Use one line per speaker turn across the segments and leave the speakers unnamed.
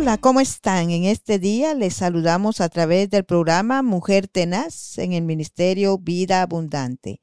Hola, ¿cómo están? En este día les saludamos a través del programa Mujer Tenaz en el Ministerio Vida Abundante.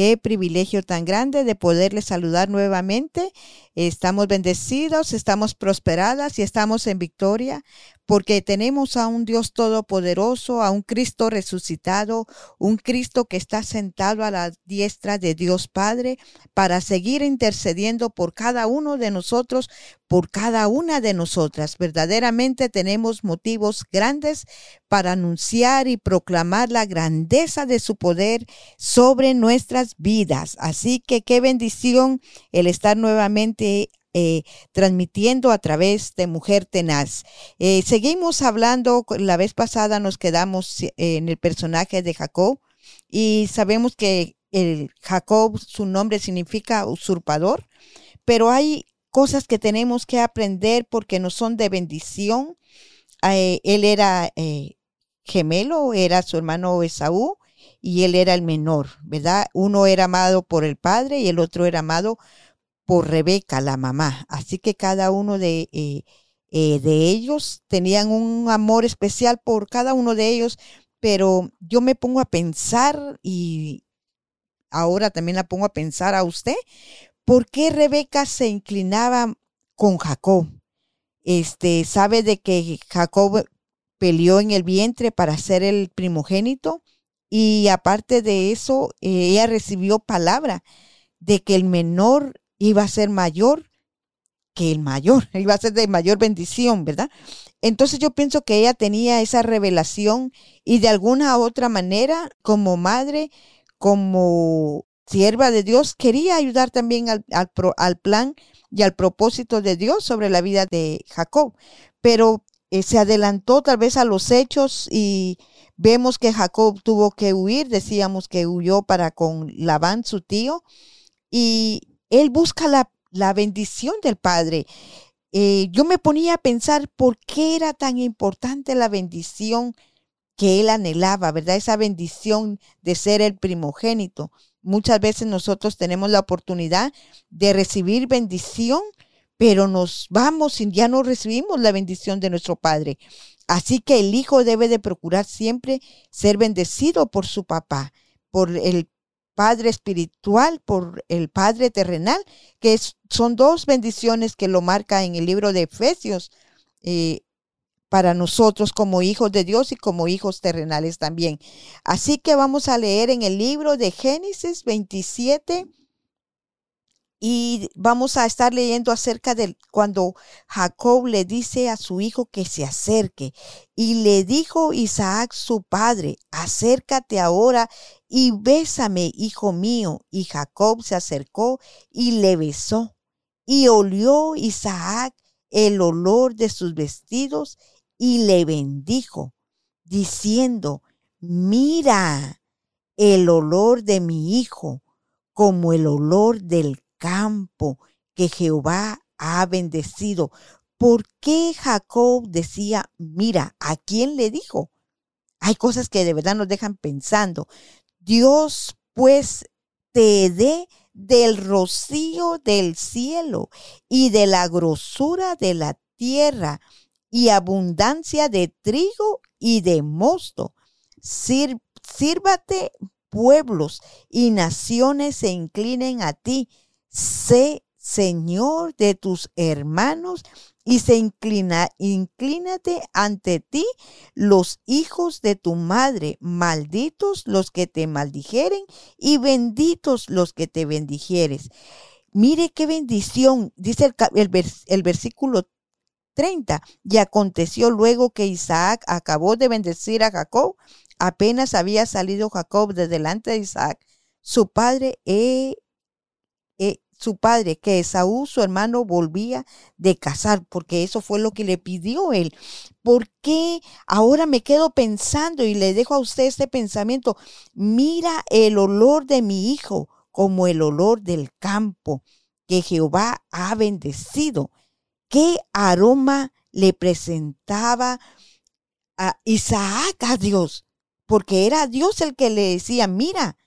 Qué privilegio tan grande de poderles saludar nuevamente. Estamos bendecidos, estamos prosperadas y estamos en victoria porque tenemos a un Dios todopoderoso, a un Cristo resucitado, un Cristo que está sentado a la diestra de Dios Padre para seguir intercediendo por cada uno de nosotros, por cada una de nosotras. Verdaderamente tenemos motivos grandes para anunciar y proclamar la grandeza de su poder sobre nuestras vidas. Así que qué bendición el estar nuevamente eh, transmitiendo a través de Mujer Tenaz. Eh, seguimos hablando, la vez pasada nos quedamos eh, en el personaje de Jacob y sabemos que el Jacob, su nombre significa usurpador, pero hay cosas que tenemos que aprender porque no son de bendición. él era gemelo, era su hermano Esaú y él era el menor, ¿verdad? Uno era amado por el padre y el otro era amado por Rebeca, la mamá. Así que cada uno de, eh, eh, de ellos tenían un amor especial por cada uno de ellos, pero yo me pongo a pensar y ahora también la pongo a pensar a usted, ¿por qué Rebeca se inclinaba con Jacob? Este, sabe de que Jacob peleó en el vientre para ser el primogénito y aparte de eso, eh, ella recibió palabra de que el menor iba a ser mayor que el mayor, iba a ser de mayor bendición, ¿verdad? Entonces yo pienso que ella tenía esa revelación y de alguna otra manera, como madre, como sierva de Dios, quería ayudar también al, al, plan y al propósito de Dios sobre la vida de Jacob. Pero eh, se adelantó tal vez a los hechos y vemos que Jacob tuvo que huir, decíamos que huyó para con Labán, su tío, y él busca la, bendición del Padre. Eh, yo me ponía a pensar por qué era tan importante la bendición que él anhelaba, ¿verdad? Esa bendición de ser el primogénito. Muchas veces nosotros tenemos la oportunidad de recibir bendición, pero nos vamos y ya no recibimos la bendición de nuestro Padre. Así que el hijo debe de procurar siempre ser bendecido por su papá, por el Padre espiritual por el Padre terrenal, que son dos bendiciones que lo marca en el libro de Efesios eh, para nosotros como hijos de Dios y como hijos terrenales también. Así que vamos a leer en el libro de Génesis 27 y vamos a estar leyendo acerca de cuando Jacob le dice a su hijo que se acerque. Y le dijo Isaac su padre, acércate ahora y bésame, hijo mío. Y Jacob se acercó y le besó. Y olió Isaac el olor de sus vestidos y le bendijo, diciendo, mira el olor de mi hijo como el olor del campo que Jehová ha bendecido. ¿Por qué Jacob decía, mira, ¿a quién le dijo? Hay cosas que de verdad nos dejan pensando. Dios pues te dé del rocío del cielo y de la grosura de la tierra y abundancia de trigo y de mosto. sírvate pueblos y naciones se inclinen a ti sé Señor de tus hermanos y se inclina, inclínate ante ti los hijos de tu madre, malditos los que te maldijeren y benditos los que te bendijeres. Mire qué bendición, dice el, el versículo 30. Y aconteció luego que Isaac acabó de bendecir a Jacob, apenas había salido Jacob de delante de Isaac, su padre, e su padre, que Esaú, su hermano, volvía de casar, porque eso fue lo que le pidió él. ¿Por qué ahora me quedo pensando y le dejo a usted este pensamiento? Mira el olor de mi hijo como el olor del campo que Jehová ha bendecido. ¿Qué aroma le presentaba a Isaac a Dios? Porque era Dios el que le decía, mira,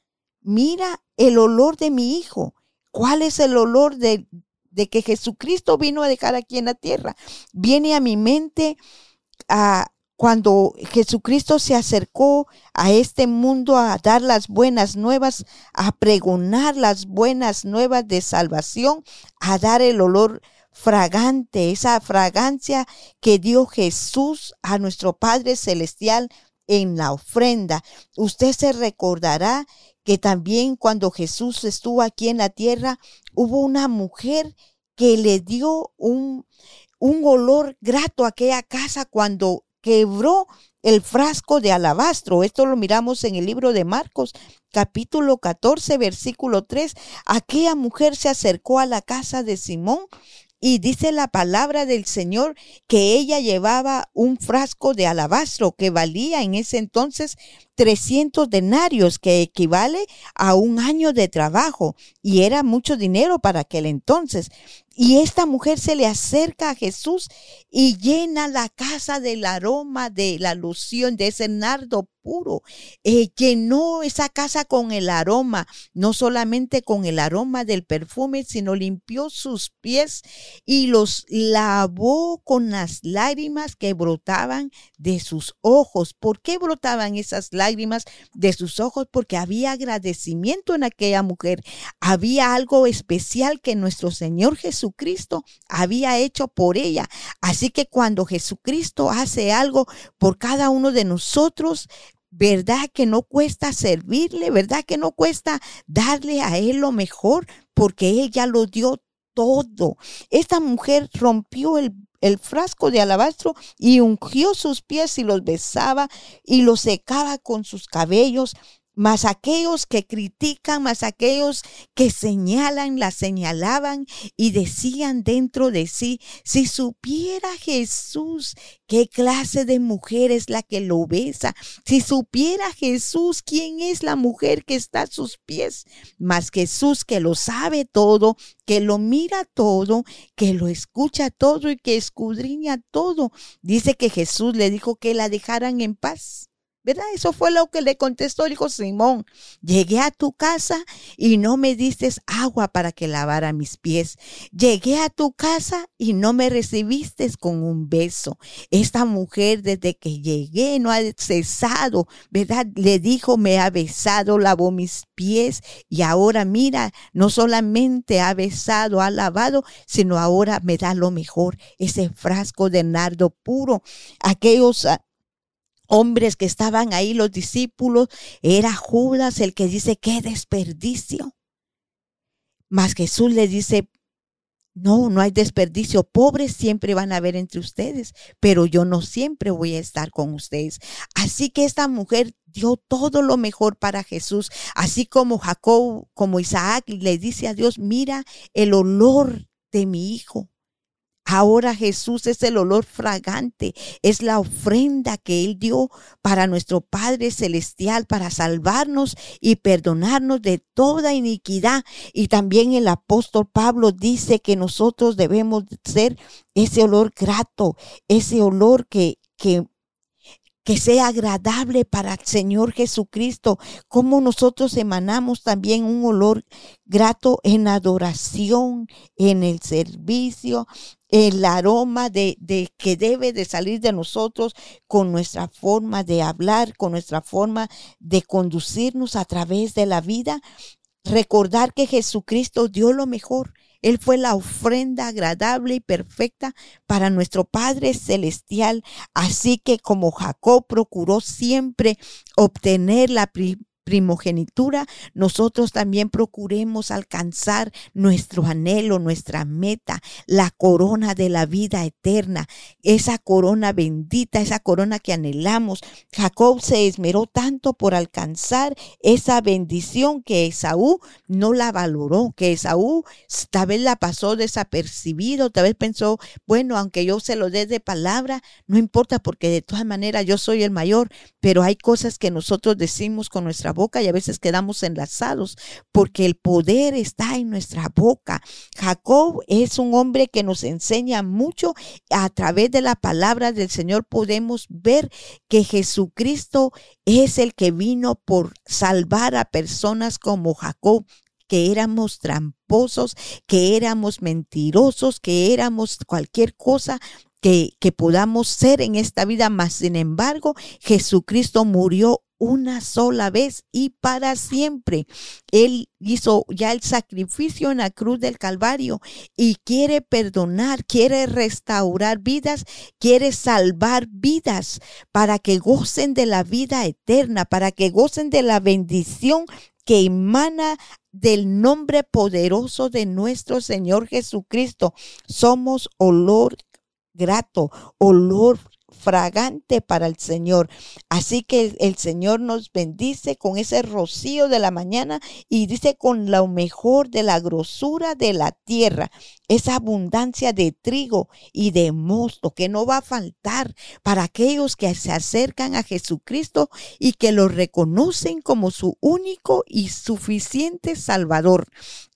mira el olor de mi hijo ¿Cuál es el olor de, de que Jesucristo vino a dejar aquí en la tierra. Viene a mi mente a cuando Jesucristo se acercó a este mundo a dar las buenas nuevas, a pregonar las buenas nuevas de salvación, a dar el olor fragante, esa fragancia que dio Jesús a nuestro Padre Celestial en la ofrenda. Usted se recordará que también cuando Jesús estuvo aquí en la tierra, hubo una mujer que le dio un, un olor grato a aquella casa cuando quebró el frasco de alabastro. Esto lo miramos en el libro de Marcos, capítulo 14, versículo 3. Aquella mujer se acercó a la casa de Simón y dice la palabra del Señor que ella llevaba un frasco de alabastro que valía en ese entonces 300 denarios, que equivale a un año de trabajo. Y era mucho dinero para aquel entonces. Y esta mujer se le acerca a Jesús y llena la casa del aroma de la loción de ese nardo puro. Eh, llenó esa casa con el aroma, no solamente con el aroma del perfume, sino limpió sus pies y los lavó con las lágrimas que brotaban de sus ojos. ¿Por qué brotaban esas lágrimas de sus ojos? Porque había agradecimiento en aquella mujer. Había algo especial que nuestro Señor Jesucristo había hecho por ella. Así que cuando Jesucristo hace algo por cada uno de nosotros, ¿verdad que no cuesta servirle? ¿Verdad que no cuesta darle a Él lo mejor? Porque Él ya lo dio todo. Esta mujer rompió el, el, frasco de alabastro y ungió sus pies y los besaba y los secaba con sus cabellos mas aquellos que critican, más aquellos que señalan, la señalaban y decían dentro de sí, si supiera Jesús qué clase de mujer es la que lo besa, si supiera Jesús quién es la mujer que está a sus pies, mas Jesús que lo sabe todo, que lo mira todo, que lo escucha todo y que escudriña todo, dice que Jesús le dijo que la dejaran en paz ¿Verdad? Eso fue lo que le contestó, dijo Simón. Llegué a tu casa y no me diste agua para que lavara mis pies. Llegué a tu casa y no me recibiste con un beso. Esta mujer desde que llegué no ha cesado, ¿verdad? Le dijo, me ha besado, lavó mis pies y ahora mira, no solamente ha besado, ha lavado, sino ahora me da lo mejor, ese frasco de nardo puro. Aquellos hombres que estaban ahí, los discípulos, era Judas el que dice, qué desperdicio. Mas Jesús le dice, no, no hay desperdicio. Pobres siempre van a haber entre ustedes, pero yo no siempre voy a estar con ustedes. Así que esta mujer dio todo lo mejor para Jesús, así como Jacob, como Isaac, le dice a Dios, mira el olor de mi hijo. Ahora Jesús es el olor fragante, es la ofrenda que Él dio para nuestro Padre Celestial, para salvarnos y perdonarnos de toda iniquidad. Y también el apóstol Pablo dice que nosotros debemos ser ese olor grato, ese olor que, que que sea agradable para el Señor Jesucristo, como nosotros emanamos también un olor grato en adoración, en el servicio, el aroma de, de, que debe de salir de nosotros con nuestra forma de hablar, con nuestra forma de conducirnos a través de la vida. Recordar que Jesucristo dio lo mejor él fue la ofrenda agradable y perfecta para nuestro Padre Celestial. Así que como Jacob procuró siempre obtener la primogenitura, nosotros también procuremos alcanzar nuestro anhelo, nuestra meta, la corona de la vida eterna, esa corona bendita, esa corona que anhelamos. Jacob se esmeró tanto por alcanzar esa bendición que Esaú no la valoró, que Esaú tal vez la pasó desapercibido, tal vez pensó, bueno, aunque yo se lo dé de palabra, no importa porque de todas maneras yo soy el mayor, pero hay cosas que nosotros decimos con nuestra boca y a veces quedamos enlazados porque el poder está en nuestra boca. Jacob es un hombre que nos enseña mucho. A través de la palabra del Señor podemos ver que Jesucristo es el que vino por salvar a personas como Jacob que éramos tramposos que éramos mentirosos, que éramos cualquier cosa que, que podamos ser en esta vida, mas sin embargo Jesucristo murió una sola vez y para siempre. Él hizo ya el sacrificio en la cruz del Calvario y quiere perdonar, quiere restaurar vidas, quiere salvar vidas para que gocen de la vida eterna, para que gocen de la bendición que emana del nombre poderoso de nuestro Señor Jesucristo. Somos olor grato, olor fragante para el Señor. Así que el, Señor nos bendice con ese rocío de la mañana y dice con lo mejor de la grosura de la tierra, esa abundancia de trigo y de mosto que no va a faltar para aquellos que se acercan a Jesucristo y que lo reconocen como su único y suficiente Salvador.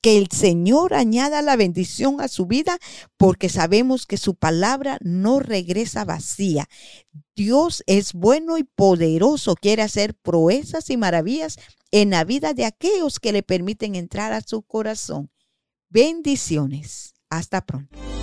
Que el Señor añada la bendición a su vida porque sabemos que su palabra no regresa vacía. Dios es bueno y poderoso, quiere hacer proezas y maravillas en la vida de aquellos que le permiten entrar a su corazón. Bendiciones. Hasta pronto.